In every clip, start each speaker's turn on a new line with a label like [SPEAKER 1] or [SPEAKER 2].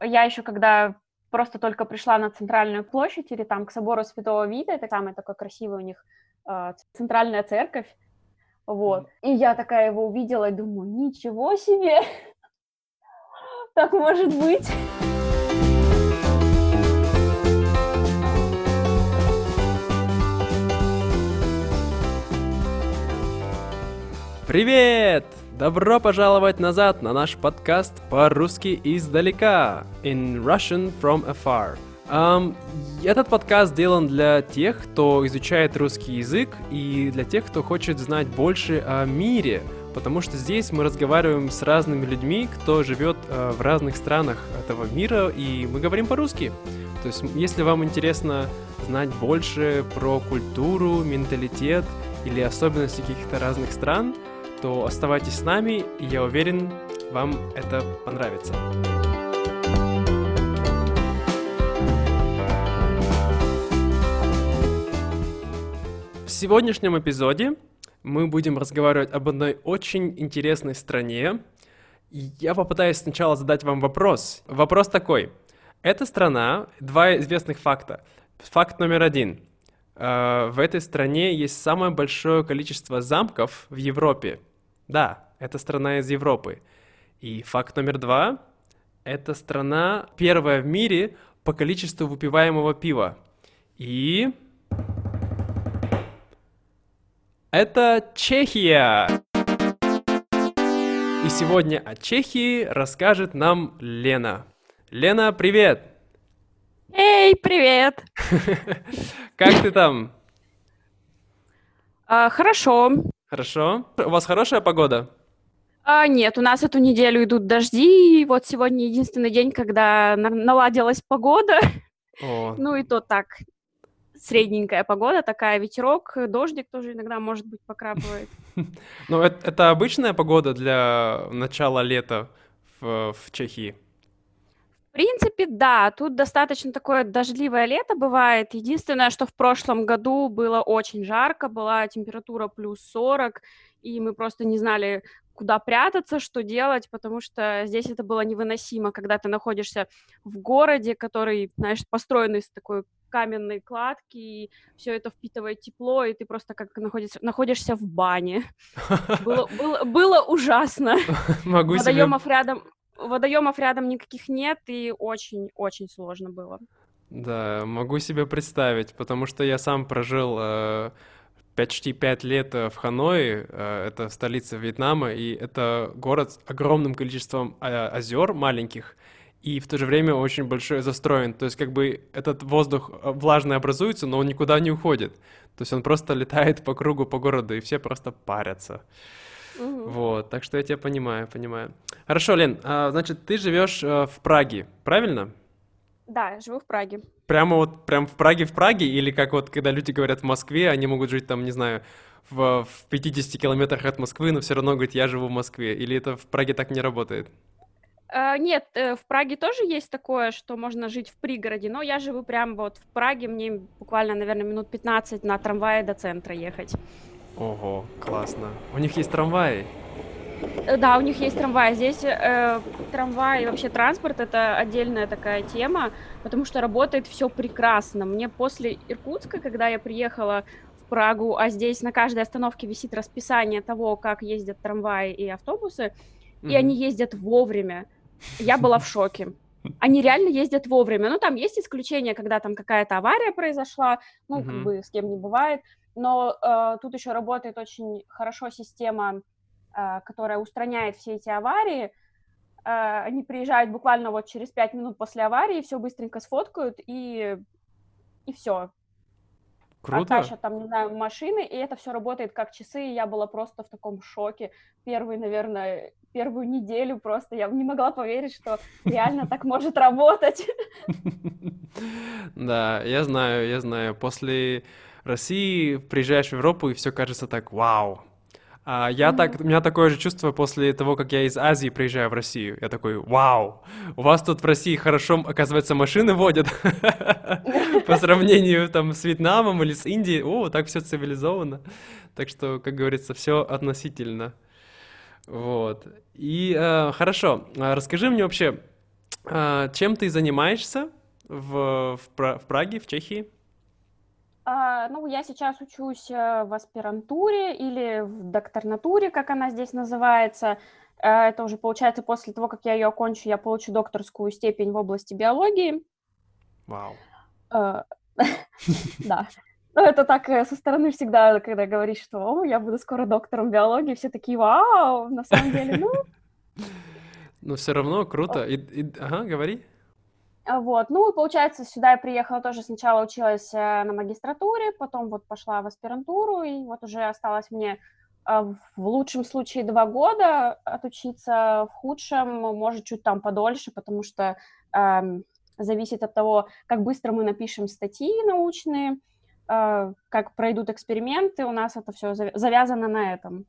[SPEAKER 1] Я еще когда просто только пришла на центральную площадь или там к собору Святого Вида, это самая такая красивая у них э, центральная церковь, вот. И я такая его увидела и думаю, ничего себе, так может быть.
[SPEAKER 2] Привет! Добро пожаловать назад на наш подкаст по-русски издалека. In Russian from afar. Um, этот подкаст сделан для тех, кто изучает русский язык и для тех, кто хочет знать больше о мире, потому что здесь мы разговариваем с разными людьми, кто живет uh, в разных странах этого мира, и мы говорим по-русски. То есть, если вам интересно знать больше про культуру, менталитет или особенности каких-то разных стран, то оставайтесь с нами, и я уверен, вам это понравится. В сегодняшнем эпизоде мы будем разговаривать об одной очень интересной стране. Я попытаюсь сначала задать вам вопрос. Вопрос такой. Эта страна, два известных факта. Факт номер один. Э, в этой стране есть самое большое количество замков в Европе. Да, это страна из Европы. И факт номер два – это страна первая в мире по количеству выпиваемого пива. И... Это Чехия! И сегодня о Чехии расскажет нам Лена. Лена, привет!
[SPEAKER 1] Эй, привет!
[SPEAKER 2] Как ты там?
[SPEAKER 1] А, хорошо.
[SPEAKER 2] Хорошо. У вас хорошая погода?
[SPEAKER 1] А, нет, у нас эту неделю идут дожди, и вот сегодня единственный день, когда наладилась погода. О. Ну и то так, средненькая погода, такая ветерок, дождик тоже иногда, может быть, покрапывает.
[SPEAKER 2] Ну, это, обычная погода для начала лета в Чехии?
[SPEAKER 1] В принципе, да, тут достаточно такое дождливое лето бывает. Единственное, что в прошлом году было очень жарко, была температура плюс 40, и мы просто не знали, куда прятаться, что делать, потому что здесь это было невыносимо, когда ты находишься в городе, который, знаешь, построен из такой каменной кладки, и все это впитывает тепло, и ты просто как находишься, находишься в бане. Было, было, было ужасно.
[SPEAKER 2] Могу
[SPEAKER 1] Водоемов рядом, водоемов рядом никаких нет, и очень-очень сложно было.
[SPEAKER 2] Да, могу себе представить, потому что я сам прожил э, почти пять лет э, в Ханое, э, это столица Вьетнама, и это город с огромным количеством э, озер маленьких, и в то же время очень большой застроен. То есть как бы этот воздух э, влажный образуется, но он никуда не уходит. То есть он просто летает по кругу по городу, и все просто парятся. Угу. Вот, так что я тебя понимаю, понимаю. Хорошо, Лен, а, значит, ты живешь э, в Праге, правильно?
[SPEAKER 1] Да, я живу в Праге.
[SPEAKER 2] Прямо вот, прям в Праге, в Праге? Или как вот, когда люди говорят в Москве, они могут жить там, не знаю, в, в 50 километрах от Москвы, но все равно говорят, я живу в Москве. Или это в Праге так не работает?
[SPEAKER 1] Uh, нет, э, в Праге тоже есть такое, что можно жить в пригороде, но я живу прямо вот в Праге, мне буквально, наверное, минут 15 на трамвае до центра ехать.
[SPEAKER 2] Ого, классно. У них есть трамваи?
[SPEAKER 1] Э, да, у них есть трамваи. Здесь э, трамвай и вообще транспорт это отдельная такая тема, потому что работает все прекрасно. Мне после Иркутска, когда я приехала в Прагу, а здесь на каждой остановке висит расписание того, как ездят трамваи и автобусы, mm-hmm. и они ездят вовремя. Я была в шоке. Они реально ездят вовремя. Ну, там есть исключения, когда там какая-то авария произошла, ну, mm-hmm. как бы с кем не бывает но э, тут еще работает очень хорошо система, э, которая устраняет все эти аварии. Э, они приезжают буквально вот через пять минут после аварии, все быстренько сфоткают и и все.
[SPEAKER 2] Круто.
[SPEAKER 1] Оттащат там, не знаю, машины, и это все работает как часы, и я была просто в таком шоке. Первый, наверное, первую неделю просто я не могла поверить, что реально так может работать.
[SPEAKER 2] Да, я знаю, я знаю. После России приезжаешь в Европу, и все кажется так, вау. А я mm-hmm. так, у меня такое же чувство после того, как я из Азии приезжаю в Россию. Я такой, вау, у вас тут в России хорошо, оказывается, машины водят по сравнению там с Вьетнамом или с Индией. О, так все цивилизованно. Так что, как говорится, все относительно. Вот. И э, хорошо, а расскажи мне вообще, А, чем ты занимаешься в, в Праге, в Чехии?
[SPEAKER 1] А, ну, я сейчас учусь э, в аспирантуре или в докторнатуре, как она здесь называется. Э, это уже получается после того, как я ее окончу, я получу докторскую степень в области биологии.
[SPEAKER 2] Вау.
[SPEAKER 1] Э, Да. Ну, это так э, со стороны всегда, когда говоришь, что «О, я буду скоро доктором биологии», все такие «Вау!» На самом деле, ну,
[SPEAKER 2] Но все равно круто. И, и- ага, говори.
[SPEAKER 1] А, Вот, ну, получается, сюда я приехала тоже сначала училась э, на магистратуре, потом вот пошла в аспирантуру, и вот уже осталось мне а, в лучшем случае два года отучиться, в худшем, может, чуть там подольше, потому что ам, зависит от того, как быстро мы напишем статьи научные, а, как пройдут эксперименты, у нас это все завязано на этом.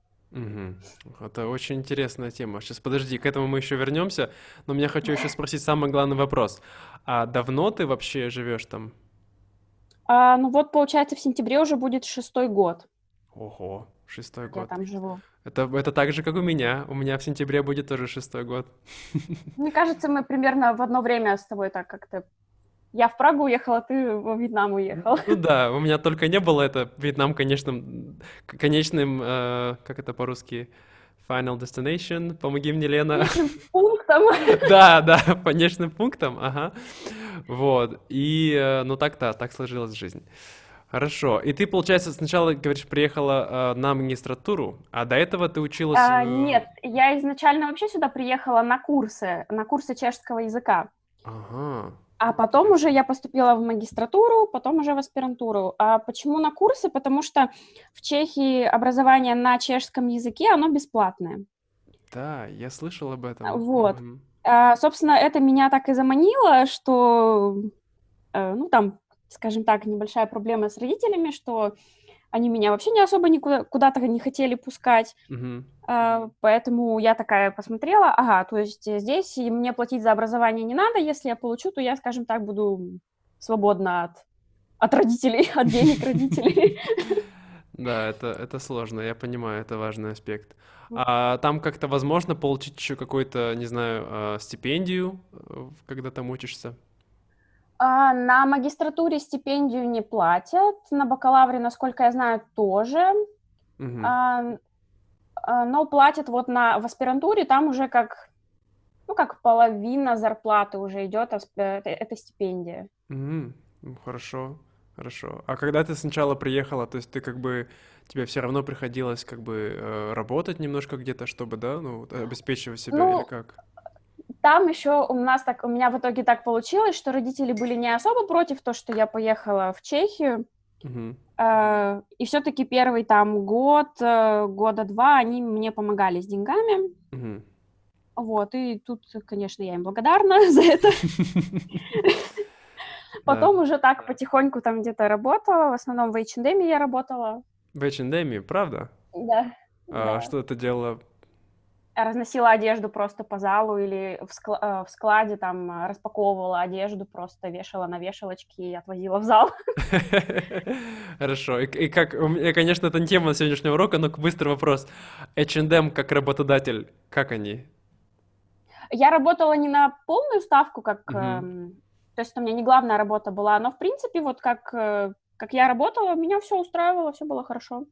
[SPEAKER 2] Это очень интересная тема. Сейчас подожди, к этому мы еще вернемся, но меня хочу еще спросить самый главный вопрос. А давно ты вообще живешь там?
[SPEAKER 1] А, ну вот, получается, в сентябре уже будет шестой год,
[SPEAKER 2] Ого, шестой
[SPEAKER 1] как я
[SPEAKER 2] год.
[SPEAKER 1] там живу.
[SPEAKER 2] Это, это так же, как у меня. У меня в сентябре будет тоже шестой год.
[SPEAKER 1] Мне кажется, мы примерно в одно время с тобой так как-то... Я в Прагу уехала, ты во Вьетнам уехал.
[SPEAKER 2] Ну да, у меня только не было это Вьетнам конечным, к- конечным, э, как это по-русски, Final Destination, помоги мне, Лена.
[SPEAKER 1] Конечным пунктом.
[SPEAKER 2] Да, да, конечным пунктом, ага. Вот, и, э, ну так-то, так сложилась жизнь. Хорошо, и ты, получается, сначала, говоришь, приехала э, на магистратуру, а до этого ты училась...
[SPEAKER 1] А,
[SPEAKER 2] в-
[SPEAKER 1] нет, я изначально вообще сюда приехала на курсы, на курсы чешского языка.
[SPEAKER 2] Ага,
[SPEAKER 1] А потом уже я поступила в магистратуру, потом уже в аспирантуру. А почему на курсы? Потому что в Чехии образование на чешском языке, оно бесплатное.
[SPEAKER 2] да, я слышал об этом.
[SPEAKER 1] Вот.
[SPEAKER 2] Мгм.
[SPEAKER 1] А, собственно, это меня так и заманило, что, э, ну, там, скажем так, небольшая проблема с родителями, что они меня вообще не особо никуда куда-то не хотели пускать,
[SPEAKER 2] Мгм.
[SPEAKER 1] а, поэтому я такая посмотрела, ага, то есть э, здесь мне платить за образование не надо, если я получу, то я, скажем так, буду свободна от, от родителей, от денег родителей.
[SPEAKER 2] Да, это, это сложно, я понимаю, это важный аспект. А там как-то возможно получить еще какую-то, не знаю, а, стипендию, э, когда там учишься?
[SPEAKER 1] А, На магистратуре стипендию не платят, на бакалавре, насколько я знаю, тоже. А, а, но платят вот на, в аспирантуре, там уже как, ну, как половина зарплаты уже идет, асп- э, это, стипендия.
[SPEAKER 2] Ну, Хорошо, хорошо. А когда ты сначала приехала, то есть ты как бы, тебе все равно приходилось как бы э, работать немножко где-то, чтобы, да, ну, вот, обеспечивать себя
[SPEAKER 1] Ну,
[SPEAKER 2] или как?
[SPEAKER 1] Там еще у нас так, у меня в итоге так получилось, что родители были не особо против то, что я поехала в Чехию,
[SPEAKER 2] Мгм.
[SPEAKER 1] э, и все-таки первый там год, э, года два они мне помогали с деньгами,
[SPEAKER 2] Мгм.
[SPEAKER 1] вот, и тут, конечно, я им благодарна за это. Потом уже так потихоньку там где-то работала, в основном в H&M я работала,
[SPEAKER 2] В H&M, правда?
[SPEAKER 1] да.
[SPEAKER 2] А
[SPEAKER 1] да.
[SPEAKER 2] что ты делала?
[SPEAKER 1] Я разносила одежду просто по залу или в, скла- э, в складе там э, распаковывала одежду, просто вешала на вешалочки и отвозила в зал.
[SPEAKER 2] Хорошо. И, как, меня, конечно, это не тема сегодняшнего урока, но быстрый вопрос. H&M как работодатель, как они?
[SPEAKER 1] Я работала не на полную ставку, как, эм, то есть у меня не главная работа была, но в принципе вот как, э, как я работала, меня все устраивало, все было хорошо.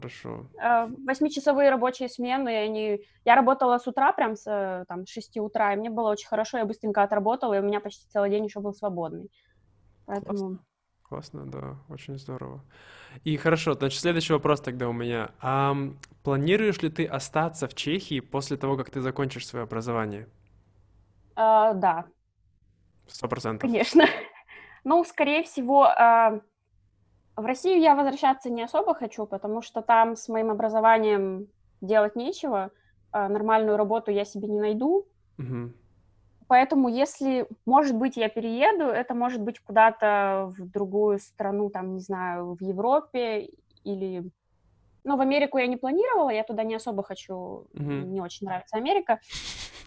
[SPEAKER 2] Хорошо.
[SPEAKER 1] Э, Восьмичасовые рабочие смены, они... я работала с утра, прям с там, 6 утра, и мне было очень хорошо, я быстренько отработала, и у меня почти целый день еще был свободный. Поэтому...
[SPEAKER 2] Классно, да, очень здорово. И хорошо, значит, следующий вопрос тогда у меня. Ам, планируешь ли ты остаться в Чехии после того, как ты закончишь свое образование?
[SPEAKER 1] э, да,
[SPEAKER 2] Сто процентов.
[SPEAKER 1] конечно. Ну, скорее всего, э, в Россию я возвращаться не особо хочу, потому что там с моим образованием делать нечего, э, нормальную работу я себе не найду,
[SPEAKER 2] Мгм.
[SPEAKER 1] Поэтому, если, может быть, я перееду, это может быть куда-то в другую страну, там, не знаю, в Европе или... Ну, в Америку я не планировала, я туда не особо хочу,
[SPEAKER 2] Мгм.
[SPEAKER 1] мне не очень нравится Америка.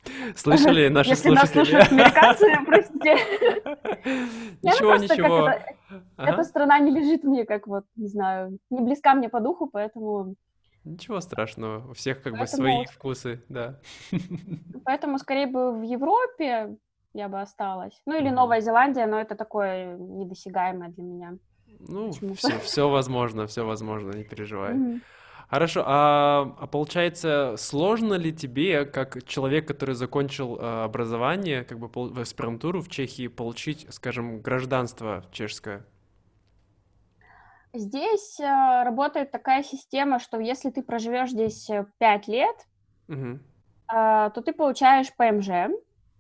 [SPEAKER 2] Слышали наши
[SPEAKER 1] Если нас слушают американцы, простите.
[SPEAKER 2] Ничего, ничего.
[SPEAKER 1] Эта страна не лежит мне, как вот, не знаю, не близка мне по духу, поэтому,
[SPEAKER 2] Ничего страшного, у всех как бы свои вкусы, да.
[SPEAKER 1] поэтому скорее бы в Европе, я бы осталась. Ну или Новая Зеландия, но это такое недосягаемое для меня.
[SPEAKER 2] Ну, все, все возможно, все возможно, не переживай. Хорошо, а, а получается, сложно ли тебе, как человек, который закончил а, образование, как бы в аспирантуру в Чехии, получить, скажем, гражданство чешское?
[SPEAKER 1] Здесь а, работает такая система, что если ты проживешь здесь 5 лет, угу. а, то ты получаешь ПМЖ.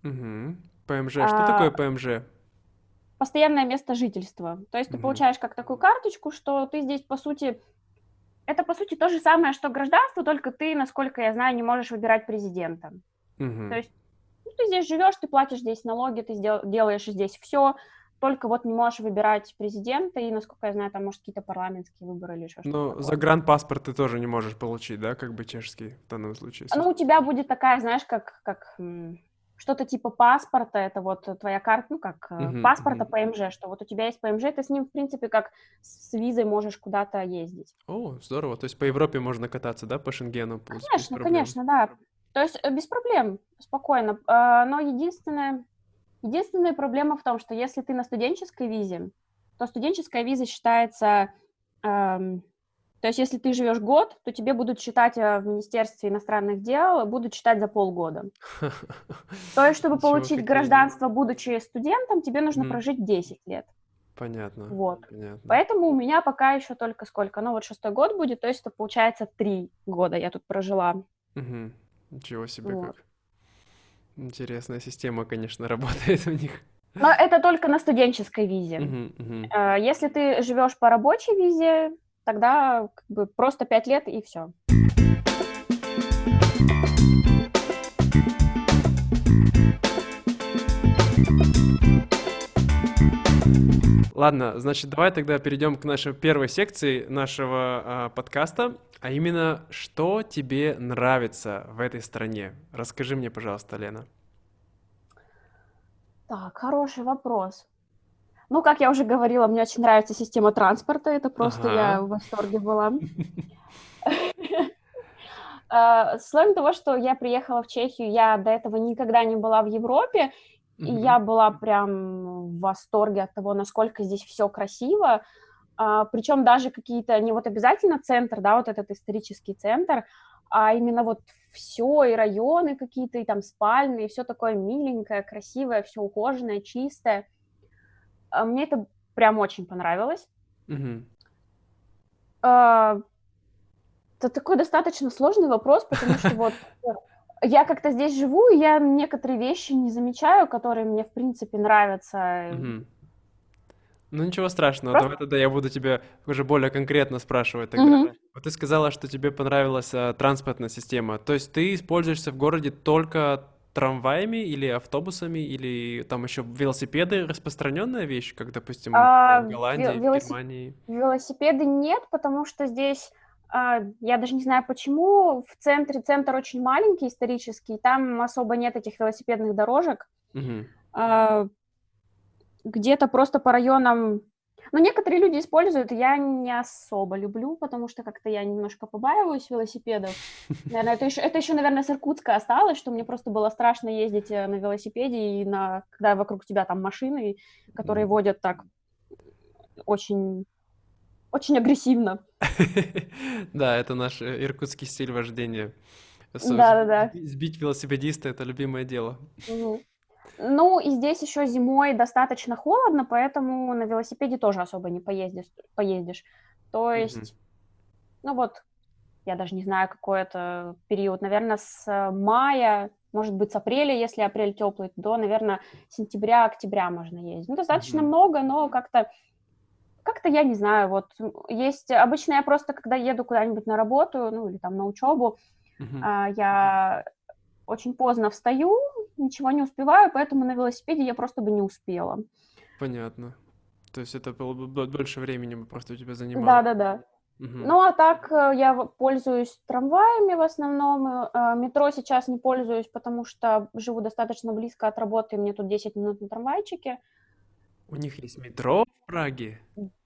[SPEAKER 2] Угу. ПМЖ, что а, такое ПМЖ?
[SPEAKER 1] Постоянное место жительства. То есть ты получаешь как такую карточку, что ты здесь, по сути, это, по сути, то же самое, что гражданство, только ты, насколько я знаю, не можешь выбирать президента. Угу. То есть ну, ты здесь живешь, ты платишь здесь налоги, ты сдел- делаешь здесь все, только вот не можешь выбирать президента, и, насколько я знаю, там, может, какие-то парламентские выборы или еще что-то
[SPEAKER 2] Ну, загранпаспорт ты тоже не можешь получить, да, как бы чешский в данном случае?
[SPEAKER 1] Ну, у тебя будет такая, знаешь, как, как что-то типа паспорта, это вот твоя карта, ну, как uh-huh, паспорта uh-huh. ПМЖ, что вот у тебя есть ПМЖ, ты с ним, в принципе, как с визой можешь куда-то ездить.
[SPEAKER 2] О, здорово, то есть по Европе можно кататься, да, по Шенгену?
[SPEAKER 1] Конечно, конечно, да. То есть э, без проблем, спокойно. А, но единственное, единственная проблема в том, что если ты на студенческой визе, то студенческая виза считается эм, то есть, если ты живешь год, то тебе будут считать э, в Министерстве иностранных дел, будут считать за полгода. То есть, чтобы получить гражданство, будучи студентом, тебе нужно прожить 10 лет.
[SPEAKER 2] Понятно.
[SPEAKER 1] Вот. Понятно. Поэтому у меня пока еще только сколько? Ну, вот шестой год будет, то есть это получается три года я тут прожила.
[SPEAKER 2] Угу. Ничего себе вот. как. Интересная система, конечно, работает у них.
[SPEAKER 1] Но это только на студенческой визе. Uh-huh, uh-huh. Если ты живешь по рабочей визе, тогда как бы просто пять лет и все.
[SPEAKER 2] Ладно, значит, давай тогда перейдем к нашей первой секции нашего э, подкаста, а именно, что тебе нравится в этой стране? Расскажи мне, пожалуйста, Лена.
[SPEAKER 1] Так, хороший вопрос. Ну, как я уже говорила, мне очень нравится система транспорта, это просто ага. я в восторге была. А, Словом того, что я приехала в Чехию, я до этого никогда не была в Европе, и я была прям в восторге от того, насколько здесь все красиво. А, причем даже какие-то, не вот обязательно центр, да, вот этот исторический центр, а именно вот все, и районы какие-то, и там спальные, и все такое миленькое, красивое, все ухоженное, чистое. А, мне это прям очень понравилось. Угу. Это такой достаточно сложный вопрос, потому что вот я как-то здесь живу, и я некоторые вещи не замечаю, которые мне, в принципе, нравятся.
[SPEAKER 2] Угу. Ну ничего страшного, Просто... давай тогда я буду тебя уже более конкретно спрашивать тогда. Угу. Вот ты сказала, что тебе понравилась а, транспортная система. То есть ты используешься в городе только трамваями или автобусами, или там еще велосипеды распространенная вещь, как, допустим, а, в Голландии, велосип... в Германии?
[SPEAKER 1] Велосипеды нет, потому что здесь, а, я даже не знаю почему, в центре, центр очень маленький исторический, там особо нет этих велосипедных дорожек. Угу. Где-то просто по районам но некоторые люди используют, я не особо люблю, потому что как-то я немножко побаиваюсь велосипедов. Наверное, это еще, это еще, наверное, с Иркутска осталось, что мне просто было страшно ездить э, на велосипеде, и на, когда вокруг тебя там машины, которые водят так очень очень агрессивно.
[SPEAKER 2] Да, это наш э, иркутский стиль вождения.
[SPEAKER 1] Да, да, да.
[SPEAKER 2] Сбить велосипедиста это любимое дело.
[SPEAKER 1] Ну, и здесь еще зимой достаточно холодно, поэтому на велосипеде тоже особо не поездишь. поездишь. То есть, mm-hmm. ну вот, я даже не знаю, какой это период, наверное, с э, мая, может быть, с апреля, если апрель теплый, до, наверное, сентября-октября можно ездить. Ну, достаточно mm-hmm. много, но как-то как-то я не знаю, вот есть обычно я просто когда еду куда-нибудь на работу, ну или там на учебу, uh-huh. я очень поздно встаю, ничего не успеваю, поэтому на велосипеде я просто бы не успела.
[SPEAKER 2] Понятно. То есть это было бы больше времени бы просто у тебя занимало.
[SPEAKER 1] Да-да-да. Угу. Ну, а так э, я пользуюсь трамваями в основном. Э, метро сейчас не пользуюсь, потому что живу достаточно близко от работы, мне тут 10 минут на трамвайчике.
[SPEAKER 2] У них есть метро в Праге?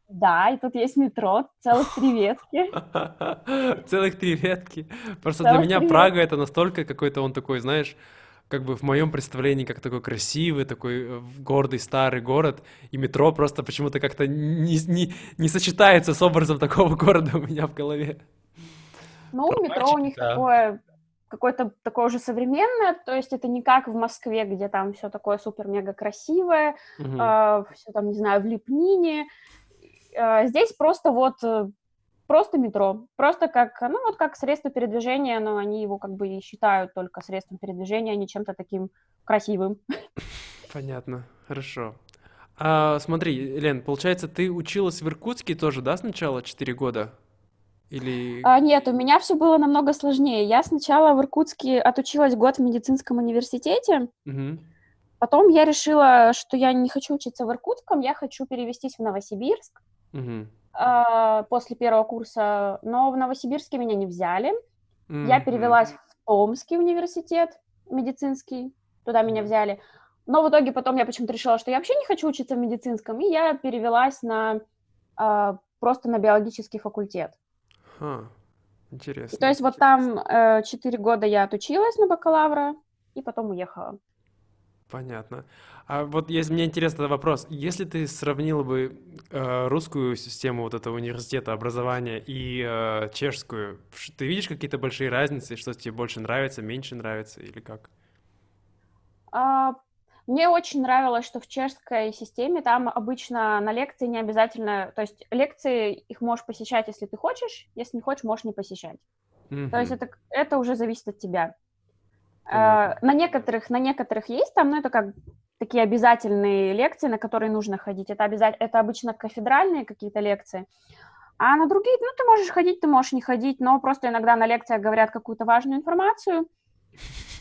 [SPEAKER 1] Да, и тут есть метро, целых три ветки.
[SPEAKER 2] Целых три ветки. Просто для меня Прага это настолько какой-то он такой, знаешь, как бы в моем представлении как такой красивый, такой э, гордый старый город, и метро просто почему-то как-то не, не, не сочетается с образом такого города у меня в голове.
[SPEAKER 1] Ну, Про метро у них да. такое какое-то такое уже современное, то есть это не как в Москве, где там все такое супер-мега красивое, угу. э, а, все там, не знаю, в лепнине. Э, здесь просто вот э, просто метро, просто как, ну вот как средство передвижения, но они его как бы и считают только средством передвижения, а не чем-то таким красивым.
[SPEAKER 2] Понятно, хорошо. А, смотри, Лен, получается, ты училась в Иркутске тоже, да, сначала 4 года? Или...
[SPEAKER 1] А, нет, у меня все было намного сложнее. Я сначала в Иркутске отучилась год в медицинском университете. Угу. Потом я решила, что я не хочу учиться в Иркутском, я хочу перевестись в Новосибирск угу. после первого курса. Но в Новосибирске меня не взяли. Угу. Я перевелась в Томский университет медицинский, туда меня взяли. Но в итоге потом я почему-то решила, что я вообще не хочу учиться в медицинском, и я перевелась на а, просто на биологический факультет.
[SPEAKER 2] Ха, интересно.
[SPEAKER 1] То есть вот там э, четыре года я отучилась на бакалавра и потом уехала.
[SPEAKER 2] Понятно. А вот есть мне интересный вопрос. Если ты сравнила бы э, русскую систему вот этого университета образования и э, чешскую, ты видишь какие-то большие разницы, что тебе больше нравится, меньше нравится или как?
[SPEAKER 1] А, мне очень нравилось, что в чешской системе там обычно на лекции не обязательно, то есть лекции их можешь посещать, если ты хочешь, если не хочешь, можешь не посещать. Mm-hmm. То есть это, это уже зависит от тебя. Э, на некоторых, на некоторых есть там, ну это как такие обязательные лекции, на которые нужно ходить. Это, обязательно, это обычно кафедральные какие-то лекции. А на другие, ну, ты можешь ходить, ты можешь не ходить, но просто иногда на лекциях говорят какую-то важную информацию,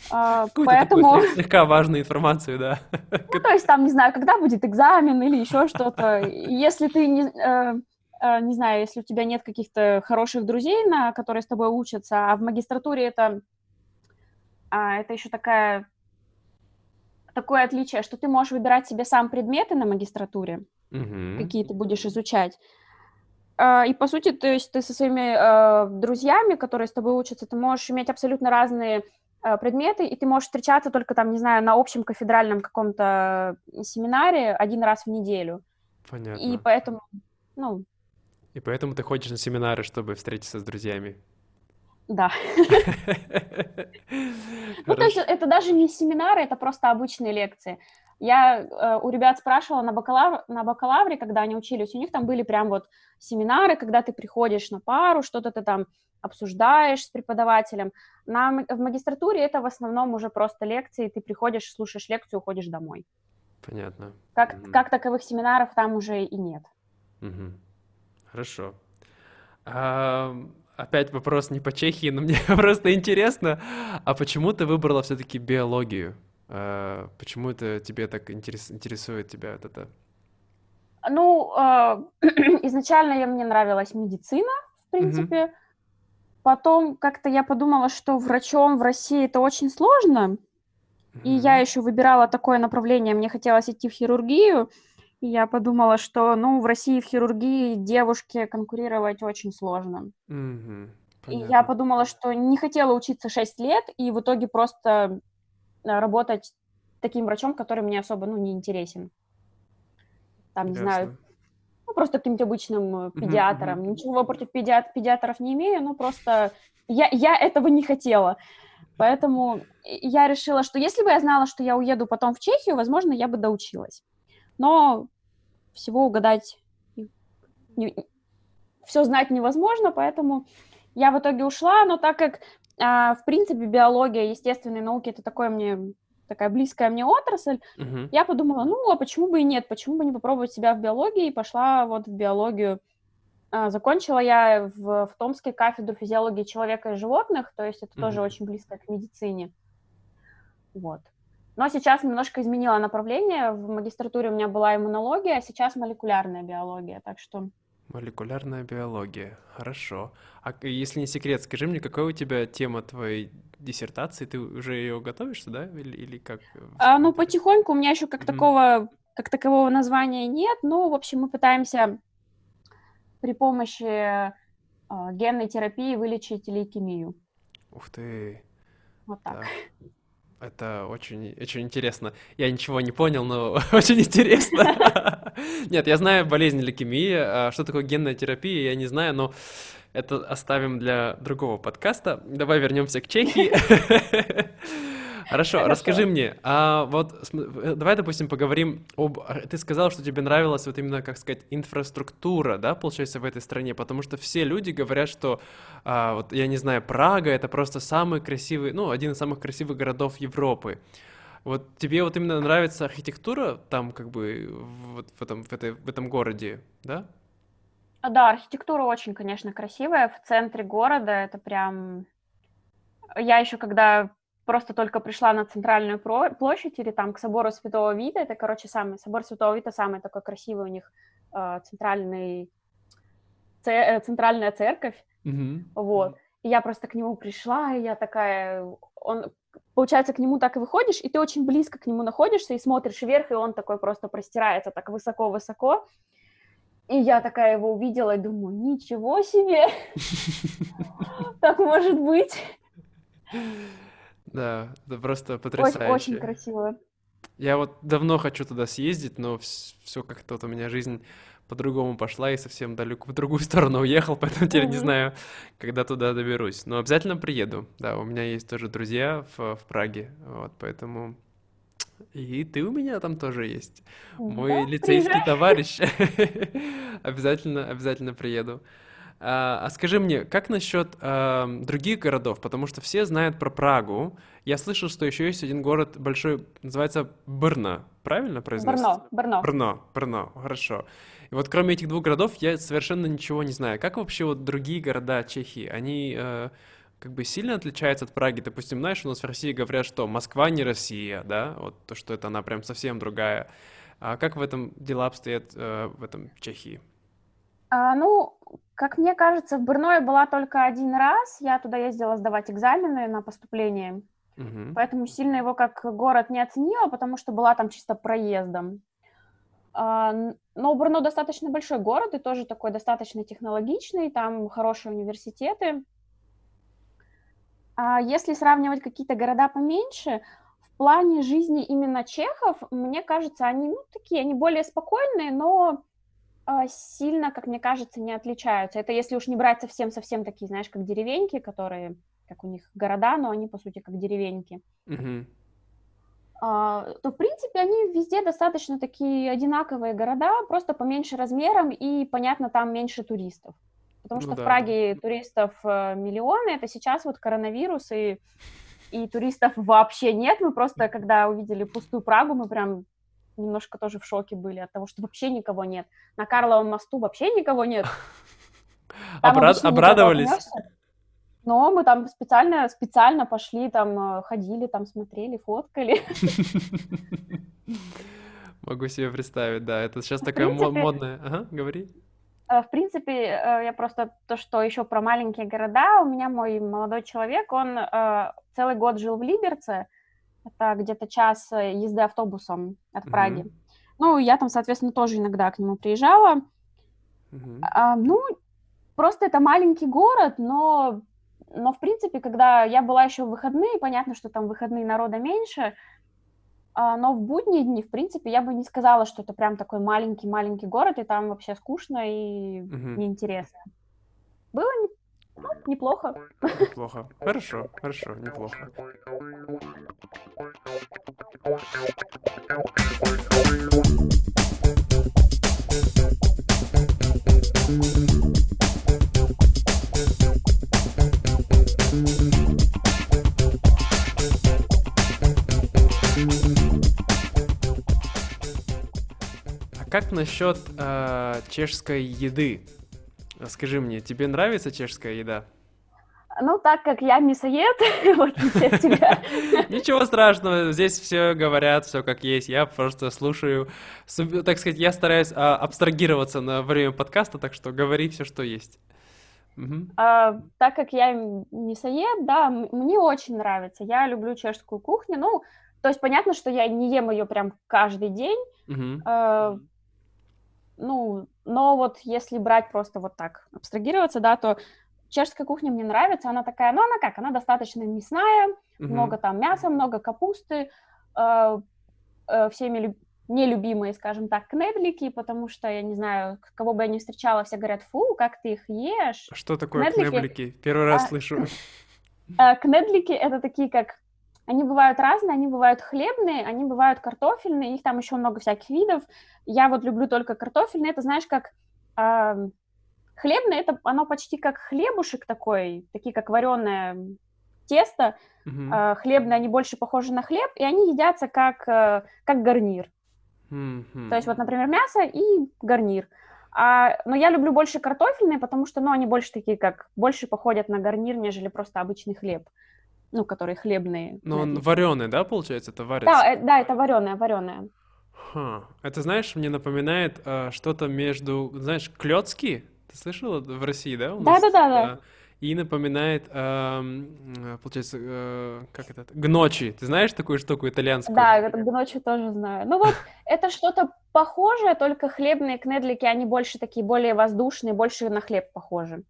[SPEAKER 2] а, поэтому... слегка важную информацию, да.
[SPEAKER 1] Ну, то есть там, не знаю, когда будет экзамен или еще что-то. Если ты не, э, э, не знаю, если у тебя нет каких-то хороших друзей, на которые с тобой учатся, а в магистратуре это, а, это еще такая, такое отличие, что ты можешь выбирать себе сам предметы на магистратуре, угу. какие ты будешь изучать. А, и, по сути, то есть ты со своими э, друзьями, которые с тобой учатся, ты можешь иметь абсолютно разные Э, предметы, и ты можешь встречаться только там, не знаю, на общем кафедральном каком-то семинаре один раз в неделю.
[SPEAKER 2] Понятно.
[SPEAKER 1] И поэтому, ну...
[SPEAKER 2] И поэтому ты ходишь на семинары, чтобы встретиться с друзьями.
[SPEAKER 1] Да. Ну, то есть это даже не семинары, это просто обычные лекции. Я э, у ребят спрашивала на, бакалавр, на бакалавре, когда они учились, у них там были прям вот семинары, когда ты приходишь на пару, что-то ты там обсуждаешь с преподавателем. На, в магистратуре это в основном уже просто лекции, ты приходишь, слушаешь лекцию, уходишь домой.
[SPEAKER 2] Понятно.
[SPEAKER 1] Как, mm как таковых семинаров там уже и нет.
[SPEAKER 2] Mm-hmm. Хорошо. А, опять вопрос не по Чехии, но мне просто интересно, а почему ты выбрала все-таки биологию? А, почему это тебе так интерес, интересует тебя вот это?
[SPEAKER 1] Ну, э, изначально я, мне нравилась медицина, в принципе. Mm-hmm. Потом как-то я подумала, что врачом в России это очень сложно. И я еще выбирала такое направление. Мне хотелось идти в хирургию. И я подумала, что, ну, в России в хирургии девушке конкурировать очень сложно. Mm-hmm. И я подумала, что не хотела учиться 6 лет, и в итоге просто э, работать таким врачом, который мне особо, ну, не интересен. Там, не Ясно. знаю, ну, просто каким-то обычным э, педиатром. Mm-hmm. Ничего против педиат- педиатров не имею, ну, просто я, я этого не хотела. Поэтому я решила, что если бы я знала, что я уеду потом в Чехию, возможно, я бы доучилась. Но всего угадать, не, все знать невозможно, поэтому я в итоге ушла, но так как, а, в принципе, биология, естественные науки, это такое мне такая близкая мне отрасль, uh-huh. я подумала, ну, а почему бы и нет, почему бы не попробовать себя в биологии, и пошла вот в биологию. А, закончила я в, в Томске кафедру физиологии человека и животных, то есть это uh-huh. тоже очень близко к медицине. Вот. Но сейчас немножко изменила направление. В магистратуре у меня была иммунология, а сейчас молекулярная биология, так что...
[SPEAKER 2] Молекулярная биология, хорошо. А если не секрет, скажи мне, какая у тебя тема твоей диссертации? Ты уже ее готовишься, да? Или, или как?
[SPEAKER 1] А, ну, потихоньку, у меня еще как mm-hmm. такого, как такового названия нет, но, в общем, мы пытаемся при помощи э, генной терапии вылечить лейкемию.
[SPEAKER 2] Ух ты!
[SPEAKER 1] Вот так. так.
[SPEAKER 2] Это очень, очень интересно. Я ничего не понял, но очень интересно. Нет, я знаю болезнь лейкемии, а что такое генная терапия, я не знаю, но это оставим для другого подкаста. Давай вернемся к Чехии. Хорошо, расскажи мне, а вот э, давай, допустим, поговорим об... А, ты сказал, что тебе нравилась вот именно, как сказать, инфраструктура, да, получается, в этой стране, потому что все люди говорят, что, а, вот, я не знаю, Прага — это просто самый красивый, ну, один из самых красивых городов Европы. Вот тебе вот именно нравится архитектура там, как бы, вот в этом, в, этой, в этом городе, да?
[SPEAKER 1] Да, архитектура очень, конечно, красивая. В центре города это прям... Я еще когда просто только пришла на центральную площадь или там к собору Святого Вита, это, короче, самый, собор Святого Вита самый такой красивый у них э, центральный, ц, центральная церковь, mm-hmm. вот. И я просто к нему пришла, и я такая, он, получается, к нему так и выходишь, и ты очень близко к нему находишься и смотришь вверх, и он такой просто простирается так высоко-высоко, и я такая его увидела и думаю, ничего себе, так может быть.
[SPEAKER 2] Да, это просто потрясающе.
[SPEAKER 1] Очень, очень красиво.
[SPEAKER 2] Я вот давно хочу туда съездить, но все как-то вот у меня жизнь по-другому пошла и совсем далеко в другую сторону уехал, поэтому теперь не знаю, когда туда доберусь. Но обязательно приеду. Да, у меня есть тоже друзья в, в Праге, вот, поэтому... И ты у меня там тоже есть. Мой да, лицейский приезжай. товарищ. обязательно, обязательно приеду. А, а скажи мне, как насчет а, других городов? Потому что все знают про Прагу. Я слышал, что еще есть один город большой, называется Брно. Правильно произносится?
[SPEAKER 1] Брно,
[SPEAKER 2] Брно. Брно, Брно, хорошо. И вот кроме этих двух городов я совершенно ничего не знаю. Как вообще вот другие города Чехии, они э, как бы сильно отличаются от Праги? Допустим, знаешь, у нас в России говорят, что Москва не Россия, да? Вот то, что это она прям совсем другая. А как в этом дела обстоят э, в этом Чехии?
[SPEAKER 1] А, ну, как мне кажется, в Брно я была только один раз. Я туда ездила сдавать экзамены на поступление. Угу. Поэтому сильно его как город не оценила, потому что была там чисто проездом. А, но Брно достаточно большой город и тоже такой достаточно технологичный, там хорошие университеты. А если сравнивать какие-то города поменьше, в плане жизни именно чехов, мне кажется, они ну, такие, они более спокойные, но сильно, как мне кажется, не отличаются. Это если уж не брать совсем-совсем такие, знаешь, как деревеньки, которые, как у них города, но они, по сути, как деревеньки. Mm-hmm. Uh, то, в принципе, они везде достаточно такие одинаковые города, просто поменьше размером и, понятно, там меньше туристов. Потому ну, что да, в Праге туристов э, миллионы, это сейчас вот коронавирус, и, и туристов вообще нет. Мы просто, когда увидели пустую Прагу, мы прям немножко тоже в шоке были от того, что вообще никого нет. На Карловом мосту вообще никого нет.
[SPEAKER 2] Обрад... Обрадовались?
[SPEAKER 1] Но мы там специально, специально пошли, там э, ходили, там смотрели, фоткали.
[SPEAKER 2] Могу себе представить, да. Это сейчас такая модная. Ага, говори.
[SPEAKER 1] Э, в принципе, э, я просто то, что еще про маленькие города. У меня мой молодой человек, он целый год жил в Либерце, это где-то час э, езды автобусом от Праги. Mm-hmm. Ну, я там, соответственно, тоже иногда к нему приезжала. Mm-hmm. А, ну, просто это маленький город, но, но, в принципе, когда я была еще в выходные, понятно, что там выходные народа меньше, а, но в будние дни, в принципе, я бы не сказала, что это прям такой маленький-маленький город, и там вообще скучно и mm-hmm. неинтересно. Было неплохо.
[SPEAKER 2] Неплохо. Хорошо, хорошо, неплохо. А как насчет э, чешской еды? Скажи мне, тебе нравится чешская еда?
[SPEAKER 1] Ну, так как я мясоед, в отличие от тебя.
[SPEAKER 2] Ничего страшного, здесь все говорят, все как есть. Я просто слушаю, так сказать, я стараюсь а, абстрагироваться на время подкаста, так что говори все, что есть.
[SPEAKER 1] Угу. А, так как я мясоед, да, мне очень нравится. Я люблю чешскую кухню. Ну, то есть понятно, что я не ем ее прям каждый день. Угу. А, ну, но вот если брать просто вот так, абстрагироваться, да, то чешская кухня мне нравится, она такая, ну она как, она достаточно мясная, угу. много там мяса, много капусты, э, э, всеми нелюбимые, скажем так, кнедлики, потому что, я не знаю, кого бы я ни встречала, все говорят, фу, как ты их ешь.
[SPEAKER 2] Что такое кнедлики? кнедлики? Первый раз а, слышу.
[SPEAKER 1] А, кнедлики — это такие, как... Они бывают разные, они бывают хлебные, они бывают картофельные, их там еще много всяких видов. Я вот люблю только картофельные, это, знаешь, как... Э, хлебные, это оно почти как хлебушек такой, такие как вареное тесто. Uh-huh. Э, хлебные, они больше похожи на хлеб, и они едятся как, э, как гарнир. Mm-hmm. То есть вот, например, мясо и гарнир. А, но я люблю больше картофельные, потому что, ну, они больше такие, как, больше походят на гарнир, нежели просто обычный хлеб. Ну, которые хлебные.
[SPEAKER 2] Но он вареный, да, получается? Это варится?
[SPEAKER 1] Да, э, да, это вареное, вареное.
[SPEAKER 2] Ха. Это, знаешь, мне напоминает э, что-то между, знаешь, клёцки? Ты слышала в России, да?
[SPEAKER 1] Да, да, да, да
[SPEAKER 2] и напоминает, э, получается, э, как это, гночи. Ты знаешь такую штуку итальянскую?
[SPEAKER 1] Да, гночи тоже знаю. Ну вот, это что-то похожее, только хлебные кнедлики, они больше такие, более воздушные, больше на хлеб похожи,